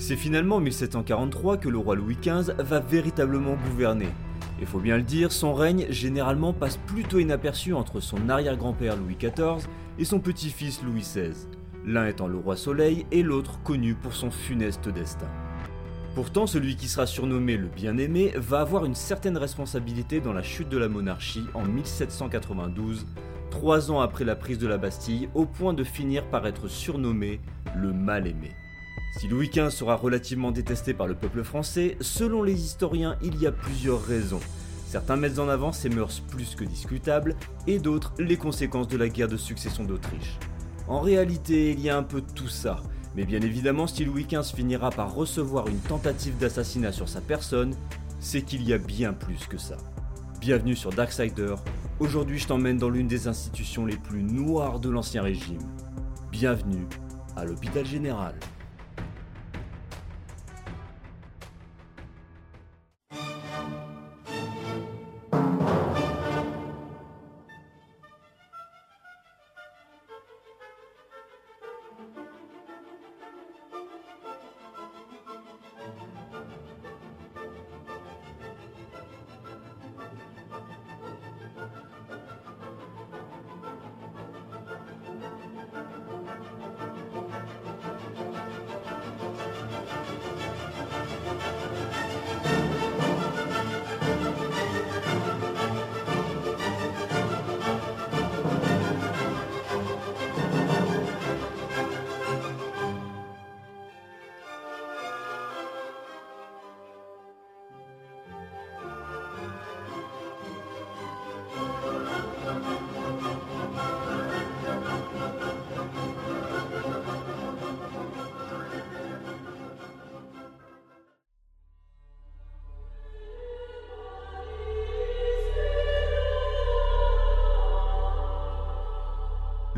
C'est finalement en 1743 que le roi Louis XV va véritablement gouverner. Et faut bien le dire, son règne généralement passe plutôt inaperçu entre son arrière-grand-père Louis XIV et son petit-fils Louis XVI, l'un étant le roi Soleil et l'autre connu pour son funeste destin. Pourtant, celui qui sera surnommé le bien-aimé va avoir une certaine responsabilité dans la chute de la monarchie en 1792, trois ans après la prise de la Bastille, au point de finir par être surnommé le mal-aimé. Si Louis XV sera relativement détesté par le peuple français, selon les historiens, il y a plusieurs raisons. Certains mettent en avant ses mœurs plus que discutables, et d'autres les conséquences de la guerre de succession d'Autriche. En réalité, il y a un peu tout ça, mais bien évidemment, si Louis XV finira par recevoir une tentative d'assassinat sur sa personne, c'est qu'il y a bien plus que ça. Bienvenue sur Darksider, aujourd'hui je t'emmène dans l'une des institutions les plus noires de l'Ancien Régime. Bienvenue à l'hôpital général.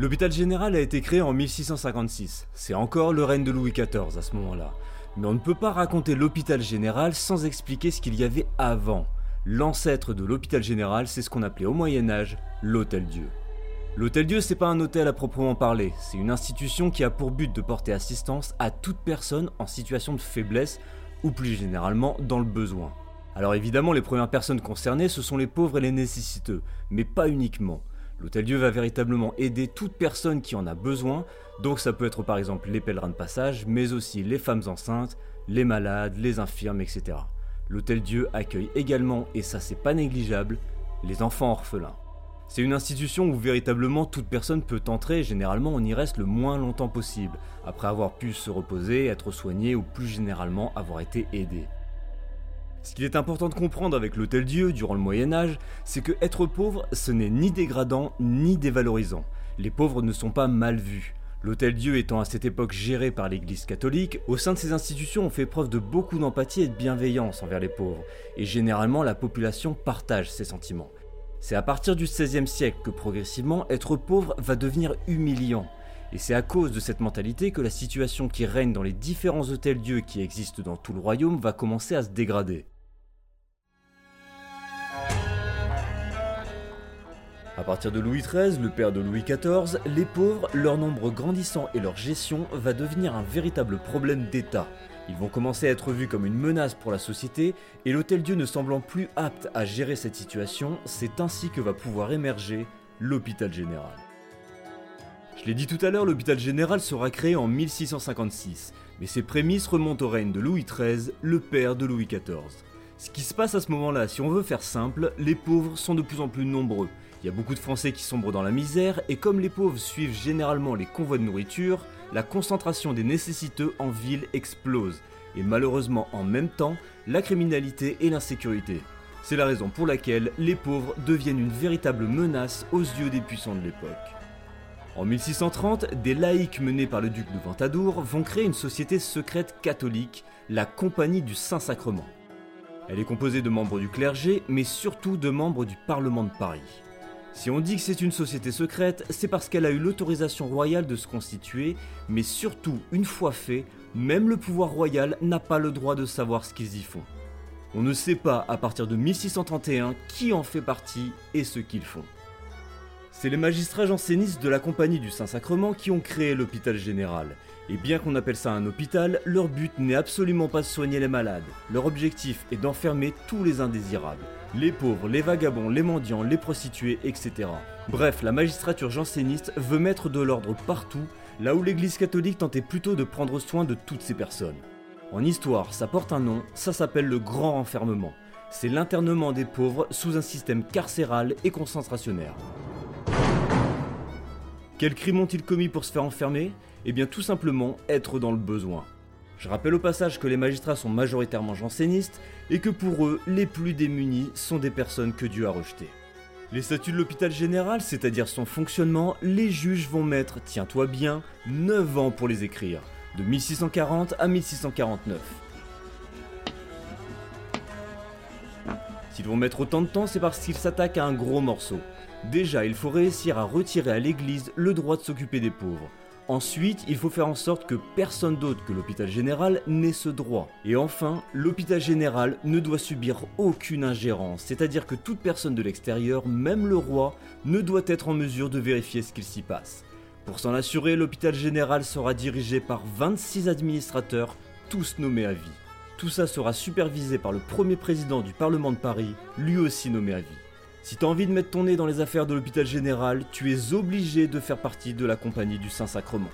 L'hôpital général a été créé en 1656. C'est encore le règne de Louis XIV à ce moment-là. Mais on ne peut pas raconter l'hôpital général sans expliquer ce qu'il y avait avant. L'ancêtre de l'hôpital général, c'est ce qu'on appelait au Moyen Âge l'Hôtel Dieu. L'Hôtel Dieu, c'est pas un hôtel à proprement parler, c'est une institution qui a pour but de porter assistance à toute personne en situation de faiblesse ou plus généralement dans le besoin. Alors évidemment, les premières personnes concernées, ce sont les pauvres et les nécessiteux, mais pas uniquement. L'Hôtel Dieu va véritablement aider toute personne qui en a besoin, donc ça peut être par exemple les pèlerins de passage, mais aussi les femmes enceintes, les malades, les infirmes, etc. L'Hôtel Dieu accueille également, et ça c'est pas négligeable, les enfants orphelins. C'est une institution où véritablement toute personne peut entrer généralement on y reste le moins longtemps possible, après avoir pu se reposer, être soigné ou plus généralement avoir été aidé. Ce qu'il est important de comprendre avec l'Hôtel Dieu durant le Moyen Âge, c'est que être pauvre, ce n'est ni dégradant ni dévalorisant. Les pauvres ne sont pas mal vus. L'Hôtel Dieu étant à cette époque géré par l'Église catholique, au sein de ces institutions on fait preuve de beaucoup d'empathie et de bienveillance envers les pauvres, et généralement la population partage ces sentiments. C'est à partir du XVIe siècle que progressivement être pauvre va devenir humiliant. Et c'est à cause de cette mentalité que la situation qui règne dans les différents hôtels dieux qui existent dans tout le royaume va commencer à se dégrader. À partir de Louis XIII, le père de Louis XIV, les pauvres, leur nombre grandissant et leur gestion va devenir un véritable problème d'État. Ils vont commencer à être vus comme une menace pour la société, et l'Hôtel Dieu ne semblant plus apte à gérer cette situation, c'est ainsi que va pouvoir émerger l'hôpital général. Je l'ai dit tout à l'heure, l'hôpital général sera créé en 1656, mais ses prémices remontent au règne de Louis XIII, le père de Louis XIV. Ce qui se passe à ce moment-là, si on veut faire simple, les pauvres sont de plus en plus nombreux, il y a beaucoup de Français qui sombrent dans la misère et comme les pauvres suivent généralement les convois de nourriture, la concentration des nécessiteux en ville explose et malheureusement en même temps la criminalité et l'insécurité. C'est la raison pour laquelle les pauvres deviennent une véritable menace aux yeux des puissants de l'époque. En 1630, des laïcs menés par le duc de Ventadour vont créer une société secrète catholique, la Compagnie du Saint-Sacrement. Elle est composée de membres du clergé, mais surtout de membres du Parlement de Paris. Si on dit que c'est une société secrète, c'est parce qu'elle a eu l'autorisation royale de se constituer, mais surtout, une fois fait, même le pouvoir royal n'a pas le droit de savoir ce qu'ils y font. On ne sait pas à partir de 1631 qui en fait partie et ce qu'ils font. C'est les magistrats jansénistes de la Compagnie du Saint-Sacrement qui ont créé l'hôpital général. Et bien qu'on appelle ça un hôpital, leur but n'est absolument pas de soigner les malades. Leur objectif est d'enfermer tous les indésirables. Les pauvres, les vagabonds, les mendiants, les prostituées, etc. Bref, la magistrature janséniste veut mettre de l'ordre partout, là où l'église catholique tentait plutôt de prendre soin de toutes ces personnes. En histoire, ça porte un nom, ça s'appelle le grand enfermement. C'est l'internement des pauvres sous un système carcéral et concentrationnaire. Quel crime ont-ils commis pour se faire enfermer? Eh bien tout simplement être dans le besoin. Je rappelle au passage que les magistrats sont majoritairement jansénistes et que pour eux, les plus démunis sont des personnes que Dieu a rejetées. Les statuts de l'hôpital général, c'est-à-dire son fonctionnement, les juges vont mettre, tiens-toi bien, 9 ans pour les écrire, de 1640 à 1649. S'ils vont mettre autant de temps, c'est parce qu'ils s'attaquent à un gros morceau. Déjà, il faut réussir à retirer à l'Église le droit de s'occuper des pauvres. Ensuite, il faut faire en sorte que personne d'autre que l'hôpital général n'ait ce droit. Et enfin, l'hôpital général ne doit subir aucune ingérence, c'est-à-dire que toute personne de l'extérieur, même le roi, ne doit être en mesure de vérifier ce qu'il s'y passe. Pour s'en assurer, l'hôpital général sera dirigé par 26 administrateurs, tous nommés à vie. Tout ça sera supervisé par le premier président du Parlement de Paris, lui aussi nommé à vie. Si t'as envie de mettre ton nez dans les affaires de l'hôpital général, tu es obligé de faire partie de la compagnie du Saint-Sacrement.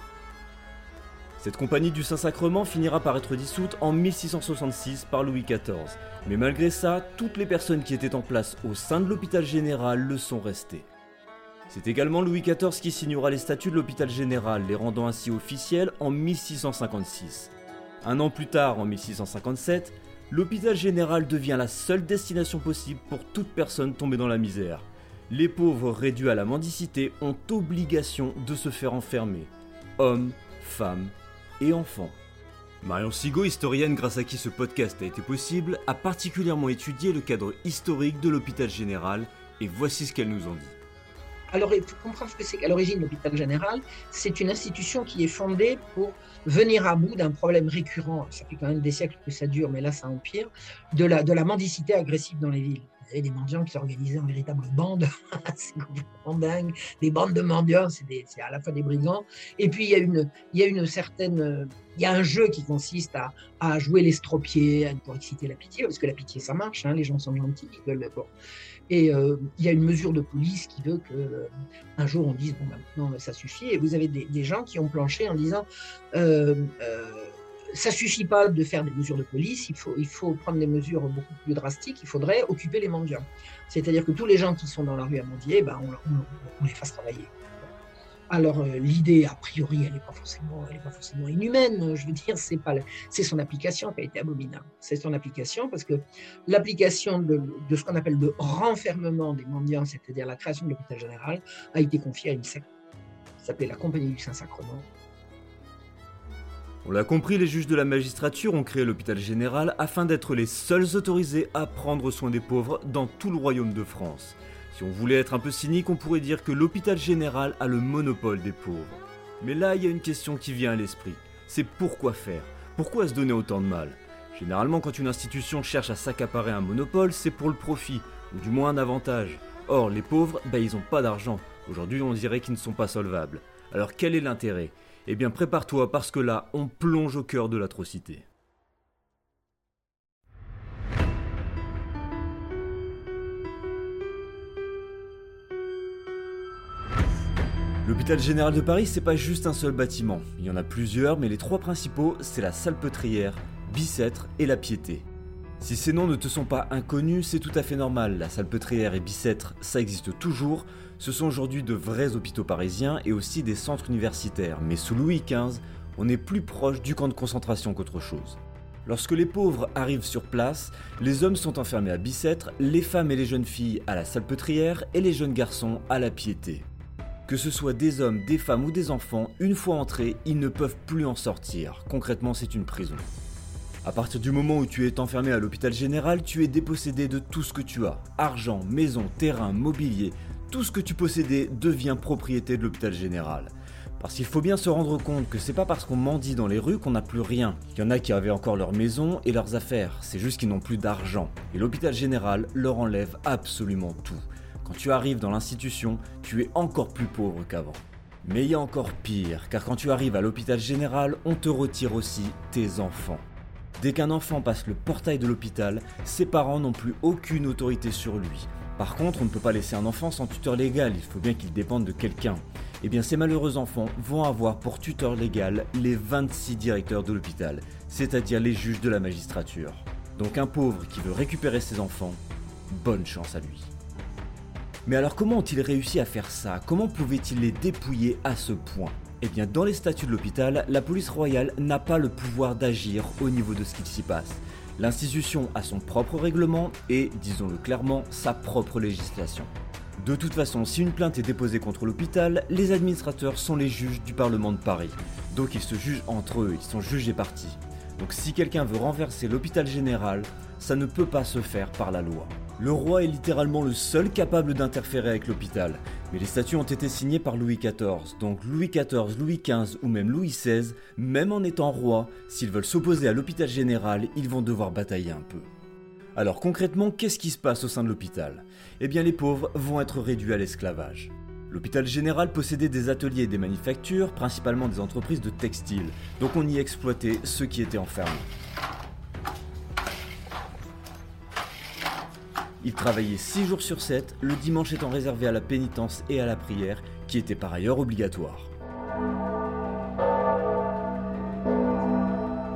Cette compagnie du Saint-Sacrement finira par être dissoute en 1666 par Louis XIV. Mais malgré ça, toutes les personnes qui étaient en place au sein de l'hôpital général le sont restées. C'est également Louis XIV qui signera les statuts de l'hôpital général, les rendant ainsi officiels en 1656. Un an plus tard, en 1657, l'hôpital général devient la seule destination possible pour toute personne tombée dans la misère. Les pauvres réduits à la mendicité ont obligation de se faire enfermer. Hommes, femmes et enfants. Marion Sigaud, historienne grâce à qui ce podcast a été possible, a particulièrement étudié le cadre historique de l'hôpital général et voici ce qu'elle nous en dit. Alors, il faut comprendre ce que c'est qu'à l'origine l'hôpital général. C'est une institution qui est fondée pour venir à bout d'un problème récurrent. Ça fait quand même des siècles que ça dure, mais là, ça empire, de la, de la mendicité agressive dans les villes. Vous avez des mendiants qui s'organisaient en véritable bande, c'est complètement dingue. Des bandes de mendiants, c'est à la fois des brigands. Et puis, il y a une, il y a une certaine. Il y a un jeu qui consiste à, à jouer l'estropié pour exciter la pitié, parce que la pitié, ça marche, hein, les gens sont gentils, ils veulent. Bon. Et euh, il y a une mesure de police qui veut que euh, un jour on dise bon ben, maintenant ça suffit. Et vous avez des, gens qui ont planché en disant euh, euh, ça suffit pas de faire des mesures de police, il faut, il faut prendre des mesures beaucoup plus drastiques. Il faudrait occuper les mendiants, c'est-à-dire que tous les gens qui sont dans la rue à mendier, on, on les fasse travailler. Alors euh, l'idée, a priori, elle n'est pas forcément, inhumaine. Je veux dire, c'est pas, c'est son application qui a été abominable. C'est son application parce que l'application de, de, ce qu'on appelle le renfermement des mendiants, c'est-à-dire la création de l'hôpital général, a été confiée à une secte qui s'appelait la Compagnie du Saint-Sacrement. On l'a compris, les juges de la magistrature ont créé l'hôpital général afin d'être les seuls autorisés à prendre soin des pauvres dans tout le royaume de France. Si on voulait être un peu cynique, on pourrait dire que l'hôpital général a le monopole des pauvres. Mais là, il y a une question qui vient à l'esprit. C'est pourquoi faire? Pourquoi se donner autant de mal? Généralement, quand une institution cherche à s'accaparer un monopole, c'est pour le profit, ou du moins un avantage. Or, les pauvres, bah, ils n'ont pas d'argent. Aujourd'hui, on dirait qu'ils ne sont pas solvables. Alors, quel est l'intérêt? Eh bien, prépare-toi parce que là, on plonge au cœur de l'atrocité. L'hôpital général de Paris, c'est pas juste un seul bâtiment. Il y en a plusieurs, mais les trois principaux, c'est la Salpêtrière, Bicêtre et la Piété. Si ces noms ne te sont pas inconnus, c'est tout à fait normal. La Salpêtrière et Bicêtre, ça existe toujours. Ce sont aujourd'hui de vrais hôpitaux parisiens et aussi des centres universitaires. Mais sous Louis XV, on est plus proche du camp de concentration qu'autre chose. Lorsque les pauvres arrivent sur place, les hommes sont enfermés à Bicêtre, les femmes et les jeunes filles à la Salpêtrière et les jeunes garçons à la Piété. Que ce soit des hommes, des femmes ou des enfants, une fois entrés, ils ne peuvent plus en sortir. Concrètement, c'est une prison. À partir du moment où tu es enfermé à l'hôpital général, tu es dépossédé de tout ce que tu as. Argent, maison, terrain, mobilier, tout ce que tu possédais devient propriété de l'hôpital général. Parce qu'il faut bien se rendre compte que c'est pas parce qu'on mendie dans les rues qu'on n'a plus rien. Il y en a qui avaient encore leur maison et leurs affaires, c'est juste qu'ils n'ont plus d'argent. Et l'hôpital général leur enlève absolument tout. Quand tu arrives dans l'institution, tu es encore plus pauvre qu'avant. Mais il y a encore pire, car quand tu arrives à l'hôpital général, on te retire aussi tes enfants. Dès qu'un enfant passe le portail de l'hôpital, ses parents n'ont plus aucune autorité sur lui. Par contre, on ne peut pas laisser un enfant sans tuteur légal, il faut bien qu'il dépende de quelqu'un. Eh bien, ces malheureux enfants vont avoir pour tuteur légal les 26 directeurs de l'hôpital, c'est-à-dire les juges de la magistrature. Donc un pauvre qui veut récupérer ses enfants, bonne chance à lui. Mais alors comment ont-ils réussi à faire ça? Comment pouvaient-ils les dépouiller à ce point? Eh bien dans les statuts de l'hôpital, la police royale n'a pas le pouvoir d'agir au niveau de ce qu'il s'y passe. L'institution a son propre règlement et, disons-le clairement, sa propre législation. De toute façon, si une plainte est déposée contre l'hôpital, les administrateurs sont les juges du Parlement de Paris. Donc ils se jugent entre eux, ils sont juges et partis. Donc si quelqu'un veut renverser l'hôpital général, ça ne peut pas se faire par la loi. Le roi est littéralement le seul capable d'interférer avec l'hôpital, mais les statuts ont été signés par Louis XIV, donc Louis XIV, Louis XV ou même Louis XVI, même en étant roi, s'ils veulent s'opposer à l'hôpital général, ils vont devoir batailler un peu. Alors concrètement, qu'est-ce qui se passe au sein de l'hôpital? Eh bien les pauvres vont être réduits à l'esclavage. L'hôpital général possédait des ateliers et des manufactures, principalement des entreprises de textile, donc on y exploitait ceux qui étaient enfermés. Ils travaillaient 6 jours sur 7, le dimanche étant réservé à la pénitence et à la prière, qui étaient par ailleurs obligatoires.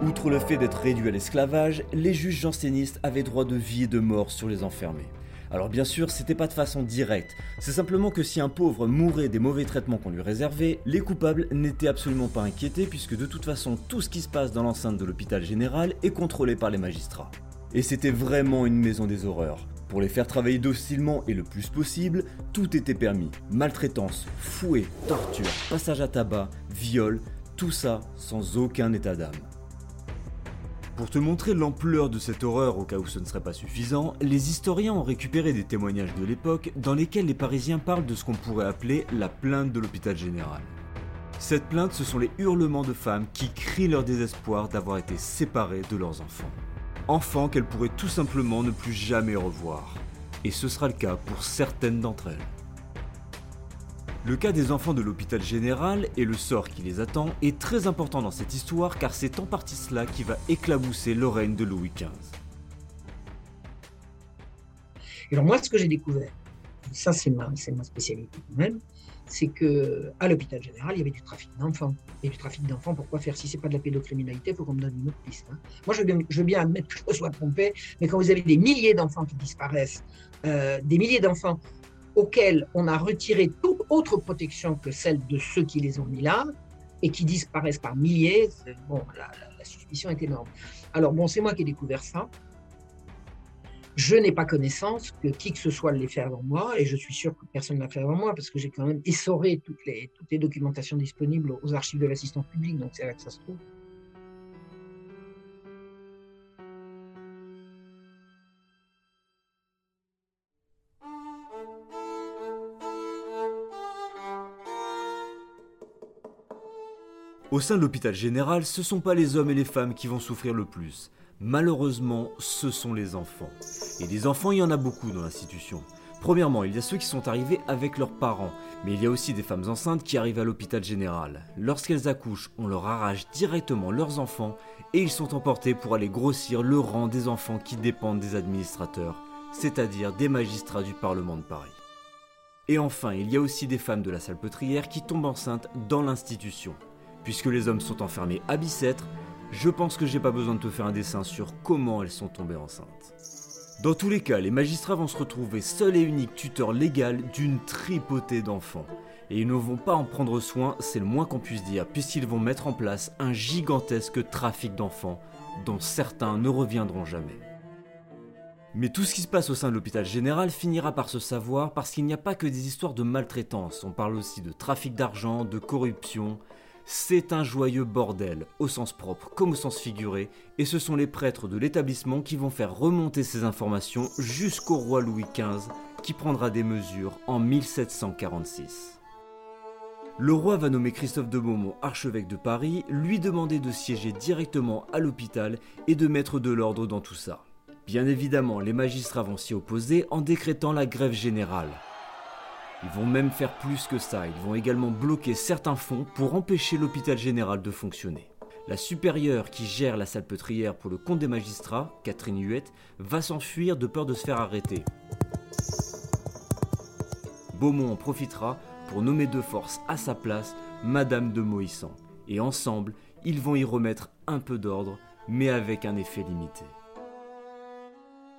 Outre le fait d'être réduits à l'esclavage, les juges jansénistes avaient droit de vie et de mort sur les enfermés. Alors bien sûr, c'était pas de façon directe, c'est simplement que si un pauvre mourait des mauvais traitements qu'on lui réservait, les coupables n'étaient absolument pas inquiétés puisque de toute façon tout ce qui se passe dans l'enceinte de l'hôpital général est contrôlé par les magistrats. Et c'était vraiment une maison des horreurs. Pour les faire travailler docilement et le plus possible, tout était permis. Maltraitance, fouet, torture, passage à tabac, viol, tout ça sans aucun état d'âme. Pour te montrer l'ampleur de cette horreur au cas où ce ne serait pas suffisant, les historiens ont récupéré des témoignages de l'époque dans lesquels les Parisiens parlent de ce qu'on pourrait appeler la plainte de l'hôpital général. Cette plainte, ce sont les hurlements de femmes qui crient leur désespoir d'avoir été séparées de leurs enfants enfants qu'elles pourraient tout simplement ne plus jamais revoir. Et ce sera le cas pour certaines d'entre elles. Le cas des enfants de l'hôpital général et le sort qui les attend est très important dans cette histoire car c'est en partie cela qui va éclabousser le règne de Louis XV. Alors moi, ce que j'ai découvert, ça c'est ma, ma spécialité même, c'est que à l'hôpital général, il y avait du trafic d'enfants. Et du trafic d'enfants, pourquoi faire Si c'est pas de la pédocriminalité, il faut qu'on me donne une autre piste. Hein. Moi, je veux, bien, admettre que je sois trompé, mais quand vous avez des milliers d'enfants qui disparaissent, euh, des milliers d'enfants auxquels on a retiré toute autre protection que celle de ceux qui les ont mis là, et qui disparaissent par milliers, la, la suspicion est énorme. Alors, bon, c'est moi qui ai découvert ça. Je n'ai pas connaissance que qui que ce soit l'ait fait avant moi, et je suis sûr que personne ne l'a fait avant moi, parce que j'ai quand même essoré toutes les, toutes les documentations disponibles aux archives de l'assistance publique, donc c'est là que ça se trouve. Au sein de l'hôpital général, ce ne sont pas les hommes et les femmes qui vont souffrir le plus. Malheureusement, ce sont les enfants. Et des enfants, il y en a beaucoup dans l'institution. Premièrement, il y a ceux qui sont arrivés avec leurs parents, mais il y a aussi des femmes enceintes qui arrivent à l'hôpital général. Lorsqu'elles accouchent, on leur arrache directement leurs enfants et ils sont emportés pour aller grossir le rang des enfants qui dépendent des administrateurs, c'est-à-dire des magistrats du Parlement de Paris. Et enfin, il y a aussi des femmes de la salpêtrière qui tombent enceintes dans l'institution. Puisque les hommes sont enfermés à Bicêtre, je pense que j'ai pas besoin de te faire un dessin sur comment elles sont tombées enceintes. Dans tous les cas, les magistrats vont se retrouver seuls et uniques tuteurs légaux d'une tripotée d'enfants. Et ils ne vont pas en prendre soin, c'est le moins qu'on puisse dire, puisqu'ils vont mettre en place un gigantesque trafic d'enfants, dont certains ne reviendront jamais. Mais tout ce qui se passe au sein de l'hôpital général finira par se savoir parce qu'il n'y a pas que des histoires de maltraitance, on parle aussi de trafic d'argent, de corruption, c'est un joyeux bordel, au sens propre comme au sens figuré, et ce sont les prêtres de l'établissement qui vont faire remonter ces informations jusqu'au roi Louis XV, qui prendra des mesures en 1746. Le roi va nommer Christophe de Beaumont archevêque de Paris, lui demander de siéger directement à l'hôpital et de mettre de l'ordre dans tout ça. Bien évidemment, les magistrats vont s'y opposer en décrétant la grève générale. Ils vont même faire plus que ça, ils vont également bloquer certains fonds pour empêcher l'hôpital général de fonctionner. La supérieure qui gère la salpêtrière pour le compte des magistrats, Catherine Huette, va s'enfuir de peur de se faire arrêter. Beaumont en profitera pour nommer de force à sa place Madame de Moissan. Et ensemble, ils vont y remettre un peu d'ordre, mais avec un effet limité.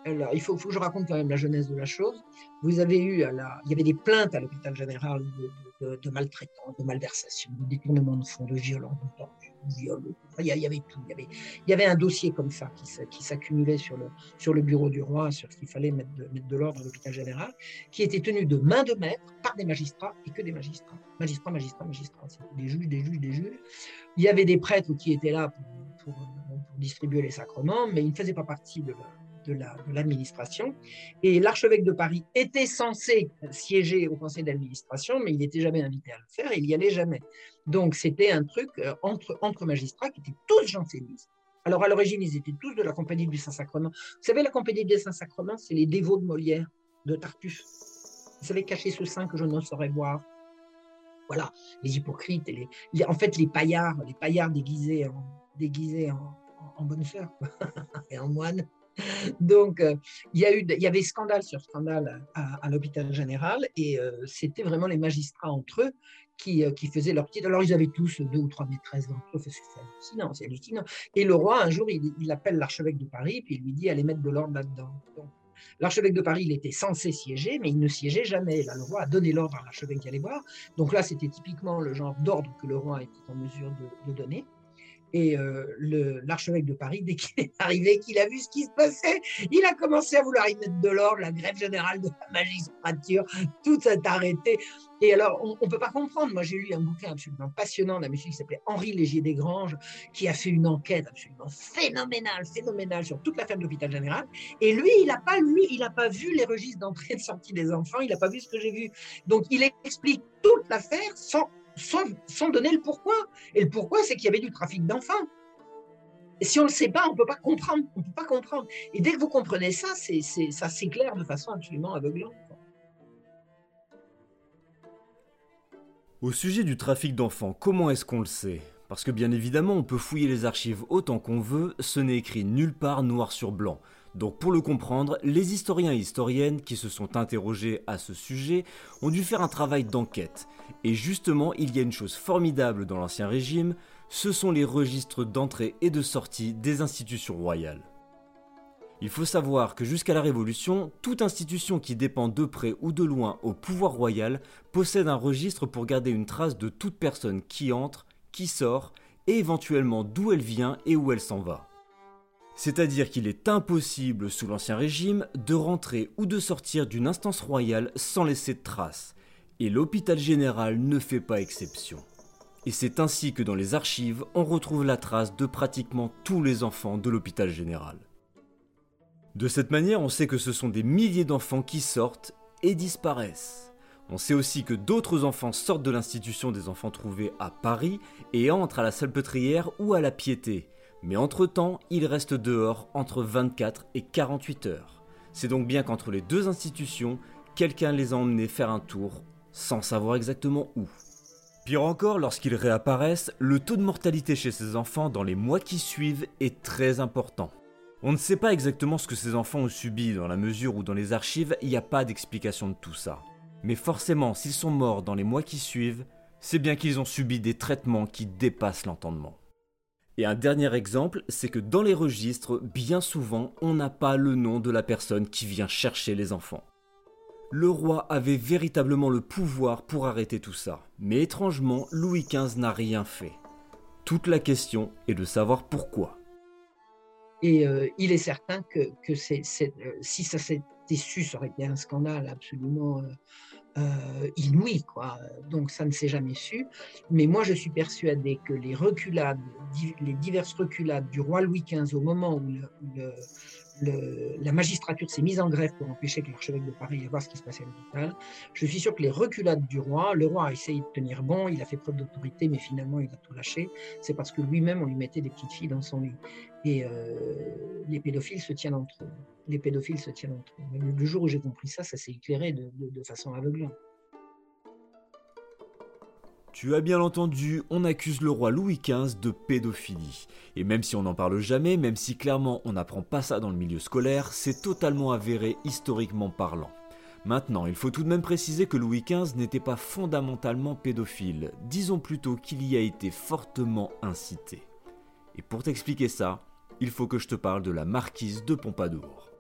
Il faut, que je raconte quand même la jeunesse de la chose. Vous avez eu, la, il y avait des plaintes à l'hôpital général de, de, maltraitance, de malversation, de détournement de fonds, de violence, de viol. Il y, avait tout. Il y avait, un dossier comme ça qui, s'accumulait sur le, bureau du roi, sur ce qu'il fallait mettre de, de l'ordre à l'hôpital général, qui était tenu de main de maître par des magistrats et que des magistrats. Magistrats, magistrats, magistrats. Des juges, des juges, des juges. Il y avait des prêtres qui étaient là pour, pour, distribuer les sacrements, mais ils ne faisaient pas partie de de l'administration. et l'archevêque de Paris était censé siéger au conseil d'administration, mais il n'était jamais invité à le faire, il n'y allait jamais. Donc c'était un truc euh, entre, magistrats qui étaient tous jansénistes. Alors à l'origine, ils étaient tous de la compagnie du Saint-Sacrement. Vous savez, la compagnie du Saint-Sacrement, c'est les dévots de Molière, de Tartuffe. Vous savez, cacher ce sein que je ne saurais voir. Voilà, les hypocrites, et les, en fait les paillards, les paillards déguisés en, déguisés en, en bonne sœur et en moine. Donc, euh, il, y a eu, y avait scandale sur scandale à, l'hôpital général et euh, c'était vraiment les magistrats entre eux qui, euh, qui, faisaient leur petite. Alors, ils avaient tous deux ou trois maîtresses d'entre eux, c'est hallucinant, c'est hallucinant. Et le roi, un jour, il, appelle l'archevêque de Paris puis il lui dit allez mettre de l'ordre là-dedans. L'archevêque de Paris, il était censé siéger, mais il ne siégeait jamais. Là, le roi a donné l'ordre à l'archevêque d'y aller voir. Donc là, c'était typiquement le genre d'ordre que le roi était en mesure de donner. Et euh, l'archevêque de Paris, dès qu'il est arrivé, qu'il a vu ce qui se passait, il a commencé à vouloir y mettre de l'ordre, la grève générale de la magistrature, tout s'est arrêté. Et alors, on ne peut pas comprendre. Moi, j'ai lu un bouquin absolument passionnant d'un monsieur qui s'appelait Henri Légier Desgranges, qui a fait une enquête absolument phénoménale, phénoménale sur toute l'affaire de l'hôpital général. Et lui, il n'a pas il n'a pas vu les registres d'entrée et de sortie des enfants, il n'a pas vu ce que j'ai vu. Donc, il explique toute l'affaire sans sans, donner le pourquoi. Et le pourquoi, c'est qu'il y avait du trafic d'enfants. Si on ne le sait pas, on ne peut pas comprendre. On peut pas comprendre. Et dès que vous comprenez ça, c'est, ça s'éclaire de façon absolument aveuglante. Au sujet du trafic d'enfants, comment est-ce qu'on le sait? Parce que bien évidemment, on peut fouiller les archives autant qu'on veut, ce n'est écrit nulle part noir sur blanc. Donc pour le comprendre, les historiens et historiennes qui se sont interrogés à ce sujet ont dû faire un travail d'enquête. Et justement, il y a une chose formidable dans l'Ancien Régime, ce sont les registres d'entrée et de sortie des institutions royales. Il faut savoir que jusqu'à la Révolution, toute institution qui dépend de près ou de loin au pouvoir royal possède un registre pour garder une trace de toute personne qui entre, qui sort, et éventuellement d'où elle vient et où elle s'en va. C'est-à-dire qu'il est impossible sous l'Ancien Régime de rentrer ou de sortir d'une instance royale sans laisser de traces, et l'hôpital général ne fait pas exception. Et c'est ainsi que dans les archives, on retrouve la trace de pratiquement tous les enfants de l'hôpital général. De cette manière, on sait que ce sont des milliers d'enfants qui sortent et disparaissent. On sait aussi que d'autres enfants sortent de l'institution des enfants trouvés à Paris et entrent à la salpêtrière ou à la piété, mais entre-temps, ils restent dehors entre 24 et 48 heures. C'est donc bien qu'entre les deux institutions, quelqu'un les a emmenés faire un tour, sans savoir exactement où. Pire encore, lorsqu'ils réapparaissent, le taux de mortalité chez ces enfants dans les mois qui suivent est très important. On ne sait pas exactement ce que ces enfants ont subi dans la mesure où dans les archives, il n'y a pas d'explication de tout ça. Mais forcément, s'ils sont morts dans les mois qui suivent, c'est bien qu'ils ont subi des traitements qui dépassent l'entendement. Et un dernier exemple, c'est que dans les registres, bien souvent, on n'a pas le nom de la personne qui vient chercher les enfants. Le roi avait véritablement le pouvoir pour arrêter tout ça, mais étrangement, Louis XV n'a rien fait. Toute la question est de savoir pourquoi. Et euh, il est certain que, euh, si ça s'était su, ça aurait été un scandale absolument euh, euh, inouï, quoi. Donc ça ne s'est jamais su. Mais moi, je suis persuadé que les reculades, les diverses reculades du roi Louis XV au moment où le, la magistrature s'est mise en grève pour empêcher que l'archevêque de Paris voir ce qui se passait à l'hôpital. Je suis sûr que les reculades du roi, le roi a essayé de tenir bon, il a fait preuve d'autorité, mais finalement il a tout lâché. C'est parce que lui-même, on lui mettait des petites filles dans son lit. Et euh, les pédophiles se tiennent entre eux. Les pédophiles se tiennent entre eux. Le jour où j'ai compris ça, ça s'est éclairé de façon aveuglante. Tu as bien entendu, on accuse le roi Louis XV de pédophilie. Et même si on n'en parle jamais, même si clairement on n'apprend pas ça dans le milieu scolaire, c'est totalement avéré historiquement parlant. Maintenant, il faut tout de même préciser que Louis XV n'était pas fondamentalement pédophile, disons plutôt qu'il y a été fortement incité. Et pour t'expliquer ça, il faut que je te parle de la marquise de Pompadour.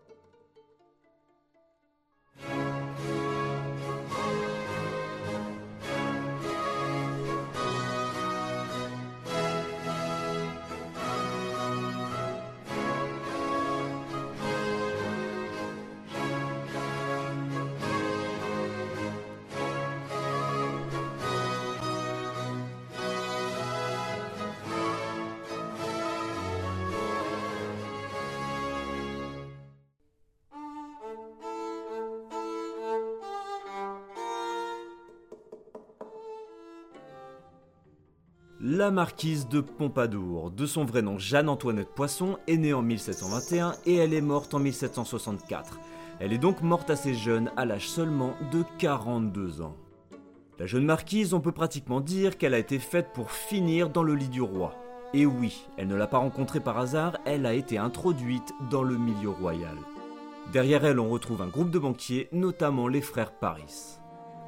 La marquise de Pompadour, de son vrai nom Jeanne-Antoinette Poisson, est née en 1721 et elle est morte en 1764. Elle est donc morte assez jeune, à l'âge seulement de 42 ans. La jeune marquise, on peut pratiquement dire qu'elle a été faite pour finir dans le lit du roi. Et oui, elle ne l'a pas rencontré par hasard, elle a été introduite dans le milieu royal. Derrière elle, on retrouve un groupe de banquiers, notamment les frères Paris.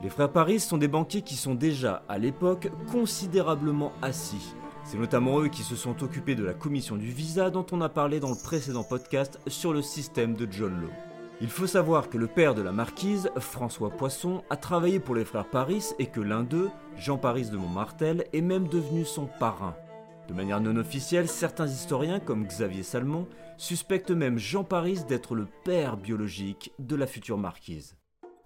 Les frères Paris sont des banquiers qui sont déjà, à l'époque, considérablement assis. C'est notamment eux qui se sont occupés de la commission du visa dont on a parlé dans le précédent podcast sur le système de John Law. Il faut savoir que le père de la marquise, François Poisson, a travaillé pour les frères Paris et que l'un d'eux, Jean Paris de Montmartel, est même devenu son parrain. De manière non officielle, certains historiens, comme Xavier Salmon, suspectent même Jean Paris d'être le père biologique de la future marquise.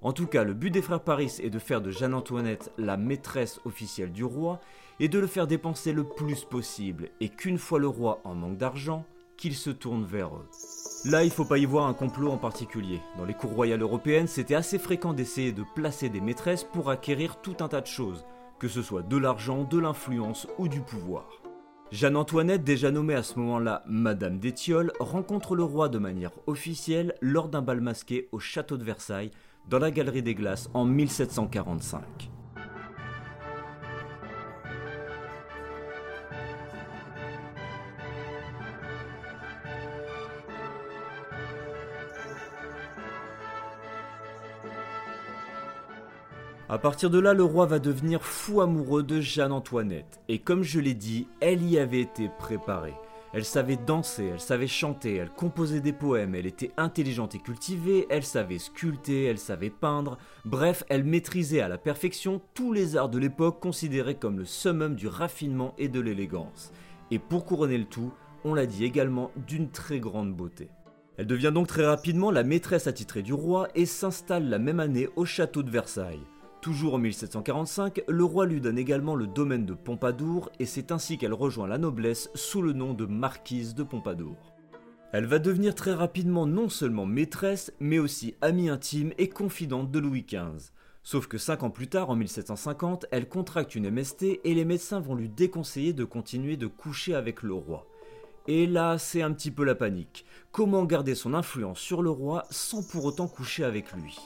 En tout cas, le but des frères Paris est de faire de Jeanne-Antoinette la maîtresse officielle du roi et de le faire dépenser le plus possible, et qu'une fois le roi en manque d'argent, qu'il se tourne vers eux. Là, il faut pas y voir un complot en particulier. Dans les cours royales européennes, c'était assez fréquent d'essayer de placer des maîtresses pour acquérir tout un tas de choses, que ce soit de l'argent, de l'influence ou du pouvoir. Jeanne-Antoinette, déjà nommée à ce moment-là Madame d'Étiole, rencontre le roi de manière officielle lors d'un bal masqué au château de Versailles dans la Galerie des Glaces en 1745. A partir de là, le roi va devenir fou amoureux de Jeanne-Antoinette, et comme je l'ai dit, elle y avait été préparée. Elle savait danser, elle savait chanter, elle composait des poèmes, elle était intelligente et cultivée, elle savait sculpter, elle savait peindre, bref, elle maîtrisait à la perfection tous les arts de l'époque considérés comme le summum du raffinement et de l'élégance. Et pour couronner le tout, on l'a dit également d'une très grande beauté. Elle devient donc très rapidement la maîtresse attitrée du roi et s'installe la même année au château de Versailles. Toujours en 1745, le roi lui donne également le domaine de Pompadour et c'est ainsi qu'elle rejoint la noblesse sous le nom de marquise de Pompadour. Elle va devenir très rapidement non seulement maîtresse, mais aussi amie intime et confidente de Louis XV. Sauf que 5 ans plus tard, en 1750, elle contracte une MST et les médecins vont lui déconseiller de continuer de coucher avec le roi. Et là, c'est un petit peu la panique. Comment garder son influence sur le roi sans pour autant coucher avec lui?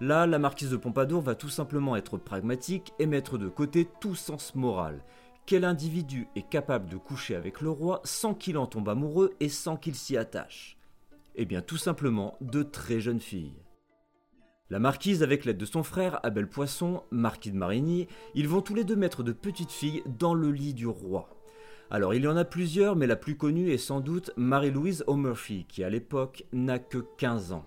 Là, la marquise de Pompadour va tout simplement être pragmatique et mettre de côté tout sens moral. Quel individu est capable de coucher avec le roi sans qu'il en tombe amoureux et sans qu'il s'y attache? Eh bien tout simplement de très jeunes filles. La marquise, avec l'aide de son frère, Abel Poisson, marquis de Marigny, ils vont tous les deux mettre de petites filles dans le lit du roi. Alors il y en a plusieurs, mais la plus connue est sans doute Marie-Louise O'Murphy, qui à l'époque n'a que 15 ans.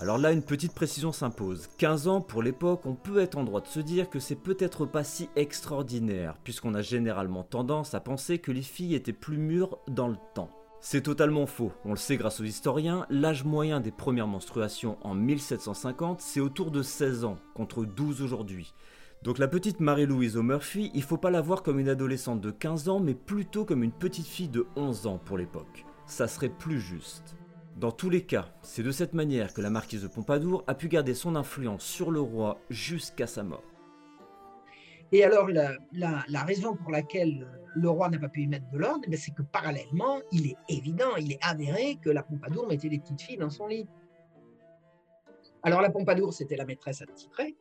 Alors là, une petite précision s'impose. 15 ans, pour l'époque, on peut être en droit de se dire que c'est peut-être pas si extraordinaire, puisqu'on a généralement tendance à penser que les filles étaient plus mûres dans le temps. C'est totalement faux, on le sait grâce aux historiens, l'âge moyen des premières menstruations en 1750, c'est autour de 16 ans, contre 12 aujourd'hui. Donc la petite Marie-Louise O'Murphy, il faut pas la voir comme une adolescente de 15 ans, mais plutôt comme une petite fille de 11 ans pour l'époque. Ça serait plus juste. Dans tous les cas, c'est de cette manière que la marquise de Pompadour a pu garder son influence sur le roi jusqu'à sa mort. Et alors, la, raison pour laquelle le roi n'a pas pu y mettre de l'ordre, eh c'est que parallèlement, il est évident, il est avéré que la Pompadour mettait des petites filles dans son lit. Alors, la Pompadour, c'était la maîtresse attitrée,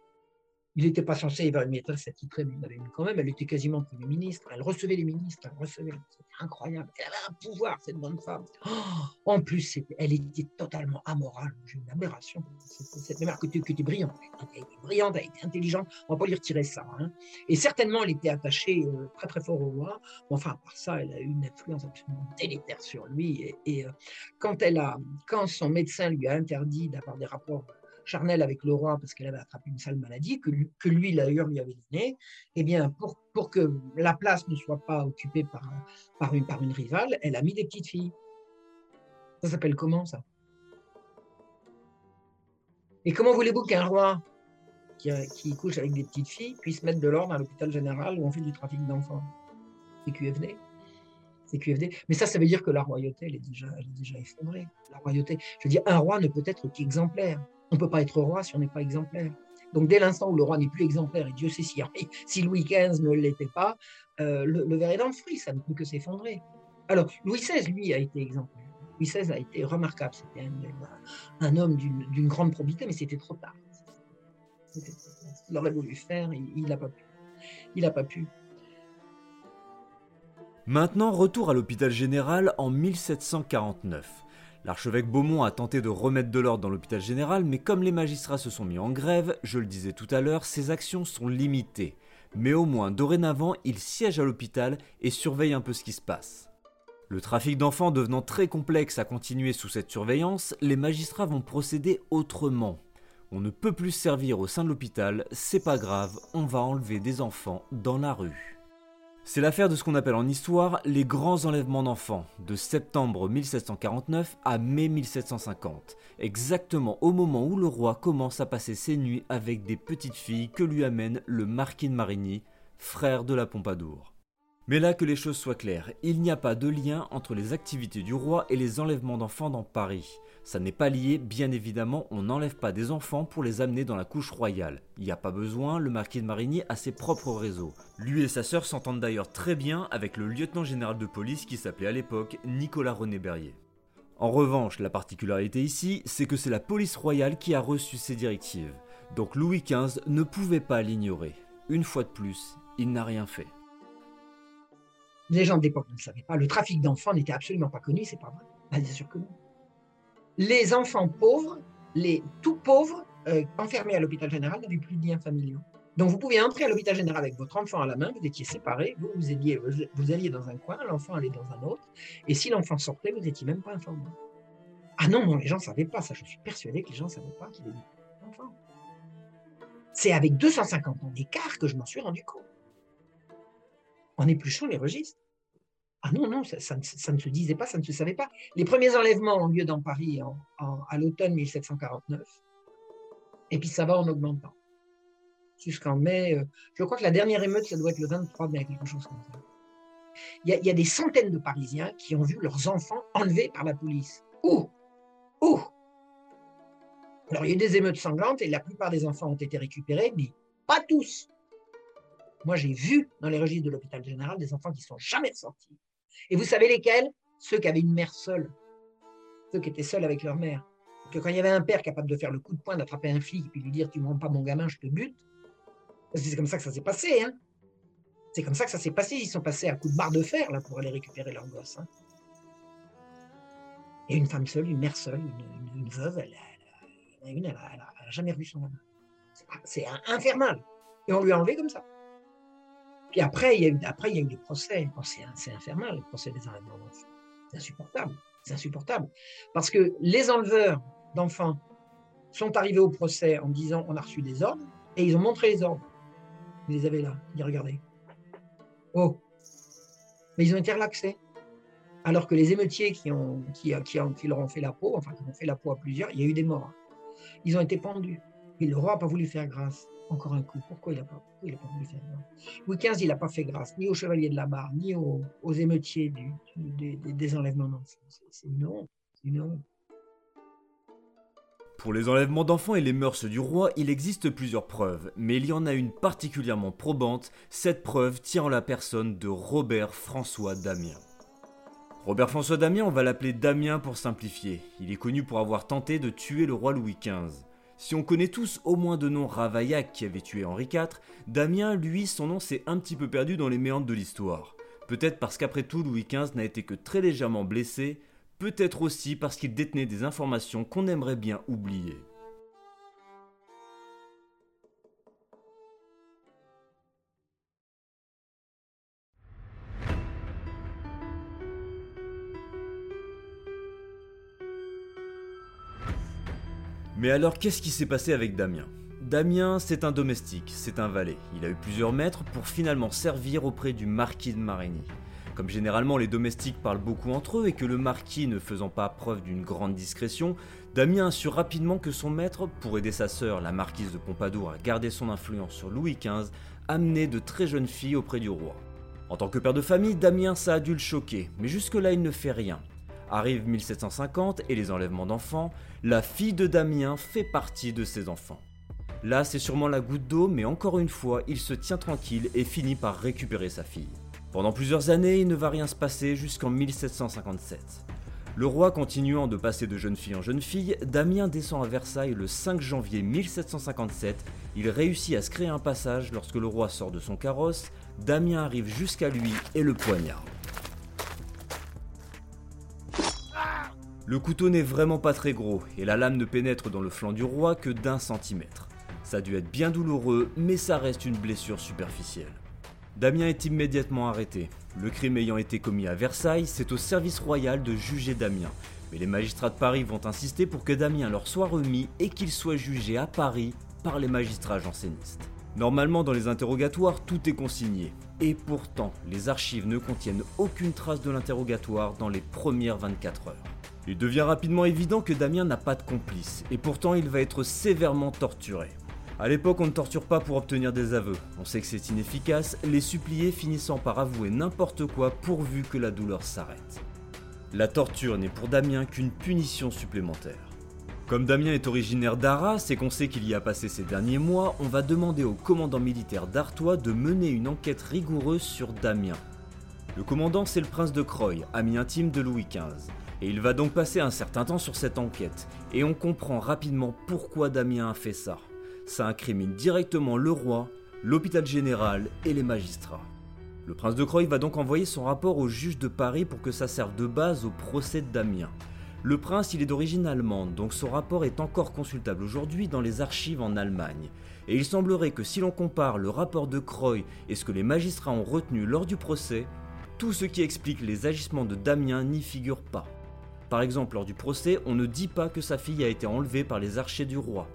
Il n'était pas censé une maîtresse attitrée, mais il avait une quand même. Elle était quasiment Premier ministre. Elle recevait les ministres, elle recevait. C'était incroyable. Elle avait un pouvoir, cette bonne femme. Oh, en plus, elle était totalement amorale. J'ai une aberration. Cette mère que tu es brillante. Elle était brillante, elle était intelligente. On ne va pas lui retirer ça. Hein. Et certainement, elle était attachée euh, très très fort au roi. Enfin, par ça, elle a eu une influence absolument délétère sur lui. Et, euh, quand, elle a, quand son médecin lui a interdit d'avoir des rapports charnelle avec le roi parce qu'elle avait attrapé une sale maladie, que, que lui, d'ailleurs, lui avait donné, eh bien, pour, que la place ne soit pas occupée par, une, rivale, elle a mis des petites filles. Ça s'appelle comment, ça? Et comment voulez-vous qu'un roi qui, qui, couche avec des petites filles puisse mettre de l'ordre à l'hôpital général où on fait du trafic d'enfants? C'est QFD QFD. Mais ça, ça veut dire que la royauté, elle est déjà, elle est déjà effondrée. La royauté, je veux dire, un roi ne peut être qu'exemplaire. On ne peut pas être roi si on n'est pas exemplaire. Donc dès l'instant où le roi n'est plus exemplaire, et Dieu sait si, si Louis XV ne l'était pas, euh, le, verre est dans le fruit, ça ne peut que s'effondrer. Alors Louis XVI, lui, a été exemplaire. Louis XVI a été remarquable, c'était un, homme d'une grande probité, mais c'était trop tard. Il aurait voulu faire, il n'a pas pu. Il n'a pas pu. Maintenant, retour à l'hôpital général en 1749. L'archevêque Beaumont a tenté de remettre de l'ordre dans l'hôpital général, mais comme les magistrats se sont mis en grève, je le disais tout à l'heure, ses actions sont limitées. Mais au moins, dorénavant, il siège à l'hôpital et surveille un peu ce qui se passe. Le trafic d'enfants devenant très complexe à continuer sous cette surveillance, les magistrats vont procéder autrement. On ne peut plus servir au sein de l'hôpital, c'est pas grave, on va enlever des enfants dans la rue. C'est l'affaire de ce qu'on appelle en histoire les grands enlèvements d'enfants, de septembre 1749 à mai 1750, exactement au moment où le roi commence à passer ses nuits avec des petites filles que lui amène le marquis de Marigny, frère de la Pompadour. Mais là que les choses soient claires, il n'y a pas de lien entre les activités du roi et les enlèvements d'enfants dans Paris. Ça n'est pas lié, bien évidemment, on n'enlève pas des enfants pour les amener dans la couche royale. Il n'y a pas besoin, le marquis de Marigny a ses propres réseaux. Lui et sa sœur s'entendent d'ailleurs très bien avec le lieutenant général de police qui s'appelait à l'époque Nicolas René Berrier. En revanche, la particularité ici, c'est que c'est la police royale qui a reçu ces directives. Donc Louis XV ne pouvait pas l'ignorer. Une fois de plus, il n'a rien fait. Les gens d'époque ne le savaient pas. Le trafic d'enfants n'était absolument pas connu, c'est pas vrai. Ben, bien sûr que non. Les enfants pauvres, les tout pauvres, euh, enfermés à l'hôpital général, n'avaient plus de liens familiaux. Donc vous pouviez entrer à l'hôpital général avec votre enfant à la main, vous étiez séparés, vous, alliez, dans un coin, l'enfant allait dans un autre, et si l'enfant sortait, vous n'étiez même pas informé. Ah non, non, les gens ne savaient pas, ça je suis persuadé que les gens ne savaient pas qu'il des enfants. C'est avec 250 ans d'écart que je m'en suis rendu compte. En épluchant les registres. Ah non, non, ça, ne se disait pas, ça ne se savait pas. Les premiers enlèvements ont lieu dans Paris à l'automne 1749. Et puis ça va en augmentant. Jusqu'en mai, euh, je crois que la dernière émeute, ça doit être le 23 mai, quelque chose comme ça. Il y, a, des centaines de Parisiens qui ont vu leurs enfants enlevés par la police. Où? Où? Alors il y a eu des émeutes sanglantes et la plupart des enfants ont été récupérés, mais pas tous. Moi, j'ai vu dans les registres de l'hôpital général des enfants qui ne sont jamais ressortis. Et vous savez lesquels? Ceux qui avaient une mère seule, ceux qui étaient seuls avec leur mère. Que quand il y avait un père capable de faire le coup de poing, d'attraper un flic et puis lui dire Tu ne pas mon gamin, je te bute. C'est comme ça que ça s'est passé. Hein c'est comme ça que ça s'est passé. Ils sont passés à coup de barre de fer là, pour aller récupérer leur gosse. Hein. Et une femme seule, une mère seule, une, veuve, elle, elle, n'a jamais revu son gamin. C'est infernal. Et on lui a enlevé comme ça. Puis après, il y a eu, des procès. c'est infernal, le procès des d'enfants. C'est insupportable. C'est insupportable. Parce que les enleveurs d'enfants sont arrivés au procès en disant on a reçu des ordres et ils ont montré les ordres. Vous les avez là. Ils regardez. Oh. Mais ils ont été relaxés. Alors que les émeutiers qui, qui, leur ont fait la peau, enfin qui ont fait la peau à plusieurs, il y a eu des morts. Ils ont été pendus. Et le roi n'a pas voulu faire grâce encore un coup. Pourquoi il n'a pas, voulu faire Louis XV, il n'a pas fait grâce ni aux chevaliers de la barre, ni aux, émeutiers des, enlèvements d'enfants. C'est une honte. Pour les enlèvements d'enfants et les mœurs du roi, il existe plusieurs preuves, mais il y en a une particulièrement probante. Cette preuve tient en la personne de Robert François Damien. Robert François Damien, on va l'appeler Damien pour simplifier. Il est connu pour avoir tenté de tuer le roi Louis XV. Si on connaît tous au moins de nom Ravaillac qui avait tué Henri IV, Damien, lui, son nom s'est un petit peu perdu dans les méandres de l'histoire. Peut-être parce qu'après tout, Louis XV n'a été que très légèrement blessé, peut-être aussi parce qu'il détenait des informations qu'on aimerait bien oublier. Mais alors, qu'est-ce qui s'est passé avec Damien? Damien, c'est un domestique, c'est un valet. Il a eu plusieurs maîtres pour finalement servir auprès du marquis de Marigny. Comme généralement les domestiques parlent beaucoup entre eux et que le marquis ne faisant pas preuve d'une grande discrétion, Damien a su rapidement que son maître, pour aider sa sœur, la marquise de Pompadour, à garder son influence sur Louis XV, amenait de très jeunes filles auprès du roi. En tant que père de famille, Damien ça a dû le choquer, mais jusque-là il ne fait rien. Arrive 1750 et les enlèvements d'enfants, la fille de Damien fait partie de ses enfants. Là, c'est sûrement la goutte d'eau, mais encore une fois, il se tient tranquille et finit par récupérer sa fille. Pendant plusieurs années, il ne va rien se passer jusqu'en 1757. Le roi continuant de passer de jeune fille en jeune fille, Damien descend à Versailles le 5 janvier 1757. Il réussit à se créer un passage lorsque le roi sort de son carrosse. Damien arrive jusqu'à lui et le poignarde. Le couteau n'est vraiment pas très gros et la lame ne pénètre dans le flanc du roi que d'un centimètre. Ça a dû être bien douloureux, mais ça reste une blessure superficielle. Damien est immédiatement arrêté. Le crime ayant été commis à Versailles, c'est au service royal de juger Damien. Mais les magistrats de Paris vont insister pour que Damien leur soit remis et qu'il soit jugé à Paris par les magistrats jansénistes. Normalement, dans les interrogatoires, tout est consigné. Et pourtant, les archives ne contiennent aucune trace de l'interrogatoire dans les premières 24 heures. Il devient rapidement évident que Damien n'a pas de complice, et pourtant il va être sévèrement torturé. A l'époque, on ne torture pas pour obtenir des aveux. On sait que c'est inefficace, les suppliés finissant par avouer n'importe quoi pourvu que la douleur s'arrête. La torture n'est pour Damien qu'une punition supplémentaire. Comme Damien est originaire d'Arras et qu'on sait qu'il y a passé ces derniers mois, on va demander au commandant militaire d'Artois de mener une enquête rigoureuse sur Damien. Le commandant, c'est le prince de Croy, ami intime de Louis XV. Et il va donc passer un certain temps sur cette enquête, et on comprend rapidement pourquoi Damien a fait ça. Ça incrimine directement le roi, l'hôpital général et les magistrats. Le prince de Croy va donc envoyer son rapport au juge de Paris pour que ça serve de base au procès de Damien. Le prince, il est d'origine allemande, donc son rapport est encore consultable aujourd'hui dans les archives en Allemagne. Et il semblerait que si l'on compare le rapport de Croy et ce que les magistrats ont retenu lors du procès, tout ce qui explique les agissements de Damien n'y figure pas. Par exemple, lors du procès, on ne dit pas que sa fille a été enlevée par les archers du roi.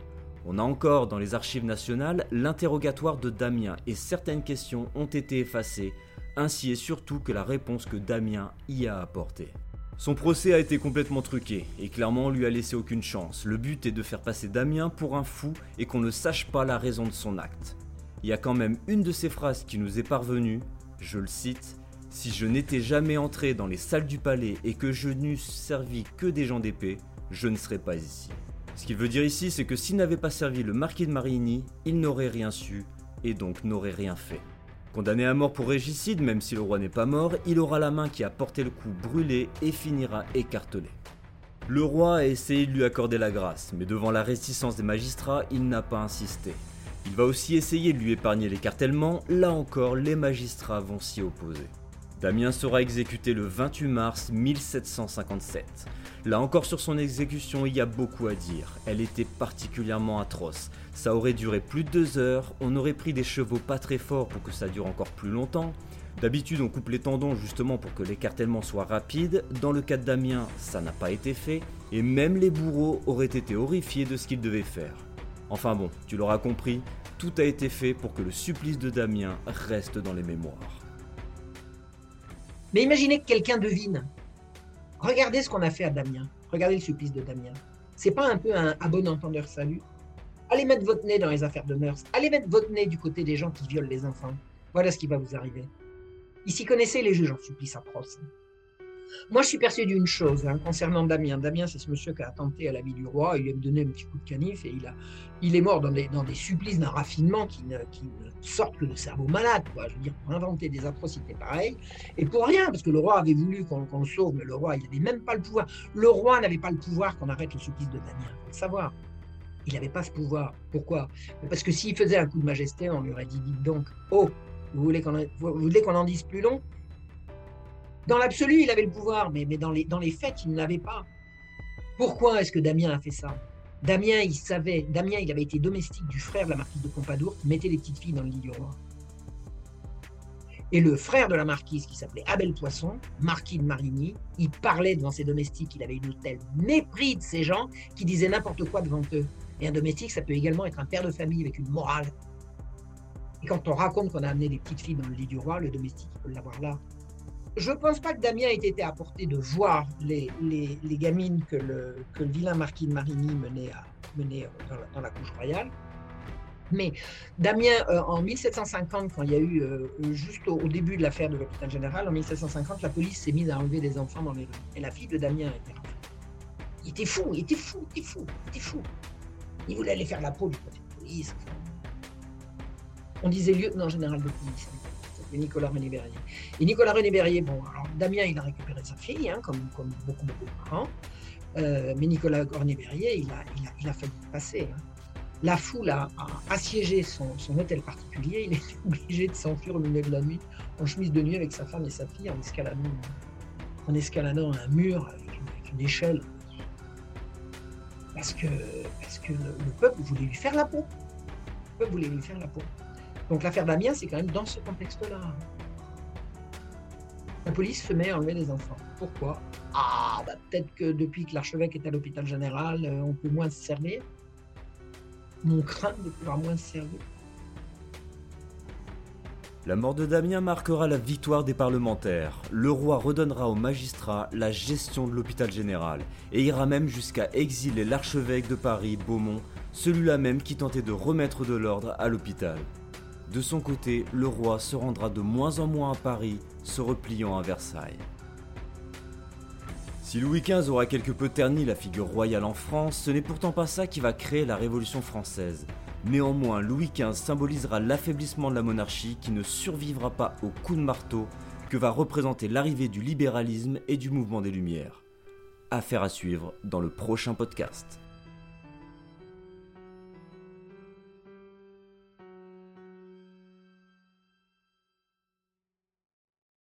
On a encore dans les archives nationales l'interrogatoire de Damien et certaines questions ont été effacées, ainsi et surtout que la réponse que Damien y a apportée. Son procès a été complètement truqué et clairement on lui a laissé aucune chance. Le but est de faire passer Damien pour un fou et qu'on ne sache pas la raison de son acte. Il y a quand même une de ces phrases qui nous est parvenue, je le cite, si je n'étais jamais entré dans les salles du palais et que je n'eusse servi que des gens d'épée, je ne serais pas ici. Ce qu'il veut dire ici, c'est que s'il n'avait pas servi le marquis de Marigny, il n'aurait rien su et donc n'aurait rien fait. Condamné à mort pour régicide, même si le roi n'est pas mort, il aura la main qui a porté le coup brûlé et finira écartelé. Le roi a essayé de lui accorder la grâce, mais devant la réticence des magistrats, il n'a pas insisté. Il va aussi essayer de lui épargner l'écartèlement, là encore les magistrats vont s'y opposer. Damien sera exécuté le 28 mars 1757. Là encore sur son exécution, il y a beaucoup à dire. Elle était particulièrement atroce. Ça aurait duré plus de deux heures, on aurait pris des chevaux pas très forts pour que ça dure encore plus longtemps. D'habitude, on coupe les tendons justement pour que l'écartèlement soit rapide. Dans le cas de Damien, ça n'a pas été fait. Et même les bourreaux auraient été horrifiés de ce qu'ils devaient faire. Enfin bon, tu l'auras compris, tout a été fait pour que le supplice de Damien reste dans les mémoires. Mais imaginez que quelqu'un devine. Regardez ce qu'on a fait à Damien. Regardez le supplice de Damien. C'est pas un peu un, un bon entendeur salut? Allez mettre votre nez dans les affaires de mœurs. Allez mettre votre nez du côté des gens qui violent les enfants. Voilà ce qui va vous arriver. Ici, connaissez les juges en supplice atroce. Moi, je suis persuadé d'une chose hein, concernant Damien. Damien, c'est ce monsieur qui a tenté à la vie du roi. Il lui a donné un petit coup de canif et il, est mort dans des, supplices d'un raffinement qui ne, qui sortent que le cerveau malade. Je veux dire, pour inventer des atrocités pareilles. Et pour rien, parce que le roi avait voulu qu'on le sauve, mais le roi, il n'avait même pas le pouvoir. Le roi n'avait pas le pouvoir qu'on arrête le supplice de Damien. Faut le savoir. Il n'avait pas ce pouvoir. Pourquoi? Parce que s'il faisait un coup de majesté, on lui aurait dit dites donc, oh, vous voulez qu'on en, en dise plus long? Dans l'absolu, il avait le pouvoir, mais, mais dans, les, dans les faits, il ne l'avait pas. Pourquoi est-ce que Damien a fait ça? Damien, il savait, Damien, il avait été domestique du frère de la marquise de Pompadour qui mettait les petites filles dans le lit du roi. Et le frère de la marquise, qui s'appelait Abel Poisson, marquis de Marigny, il parlait devant ses domestiques. Il avait une tel mépris de ces gens qui disaient n'importe quoi devant eux. Et un domestique, ça peut également être un père de famille avec une morale. Et quand on raconte qu'on a amené des petites filles dans le lit du roi, le domestique, il peut l'avoir là. Je ne pense pas que Damien ait été apporté de voir les, gamines que le, vilain marquis de Marigny menait, dans, la, couche royale. Mais Damien, euh, en 1750, quand il y a eu, euh, juste au, début de l'affaire de l'hôpital général, en 1750, la police s'est mise à enlever des enfants dans les rues. Et la fille de Damien été Il était fou, il était fou, il était fou, il était fou. Il voulait aller faire la peau du côté de police. On disait lieutenant général de police. Nicolas René Berrier. Et Nicolas René Berrier, bon, Damien, il a récupéré sa fille, hein, comme, comme, beaucoup, de parents. Euh, mais Nicolas René Berrier, il a, il a, il a failli passer. Hein la foule a, assiégé son, hôtel particulier. Il est obligé de s'enfuir au milieu de la nuit en chemise de nuit avec sa femme et sa fille en escaladant, en escaladant un mur avec une, échelle. Parce que, parce que le, peuple voulait lui faire la peau. Le peuple voulait lui faire la peau. Donc l'affaire Damien, c'est quand même dans ce contexte-là. La police se met à enlever des enfants. Pourquoi? Ah, bah, peut-être que depuis que l'archevêque est à l'hôpital général, euh, on peut moins se servir mon craint de pouvoir moins servir. La mort de Damien marquera la victoire des parlementaires. Le roi redonnera aux magistrats la gestion de l'hôpital général et ira même jusqu'à exiler l'archevêque de Paris, Beaumont, celui-là même qui tentait de remettre de l'ordre à l'hôpital. De son côté, le roi se rendra de moins en moins à Paris, se repliant à Versailles. Si Louis XV aura quelque peu terni la figure royale en France, ce n'est pourtant pas ça qui va créer la Révolution française. Néanmoins, Louis XV symbolisera l'affaiblissement de la monarchie qui ne survivra pas au coup de marteau que va représenter l'arrivée du libéralisme et du mouvement des Lumières. Affaire à suivre dans le prochain podcast.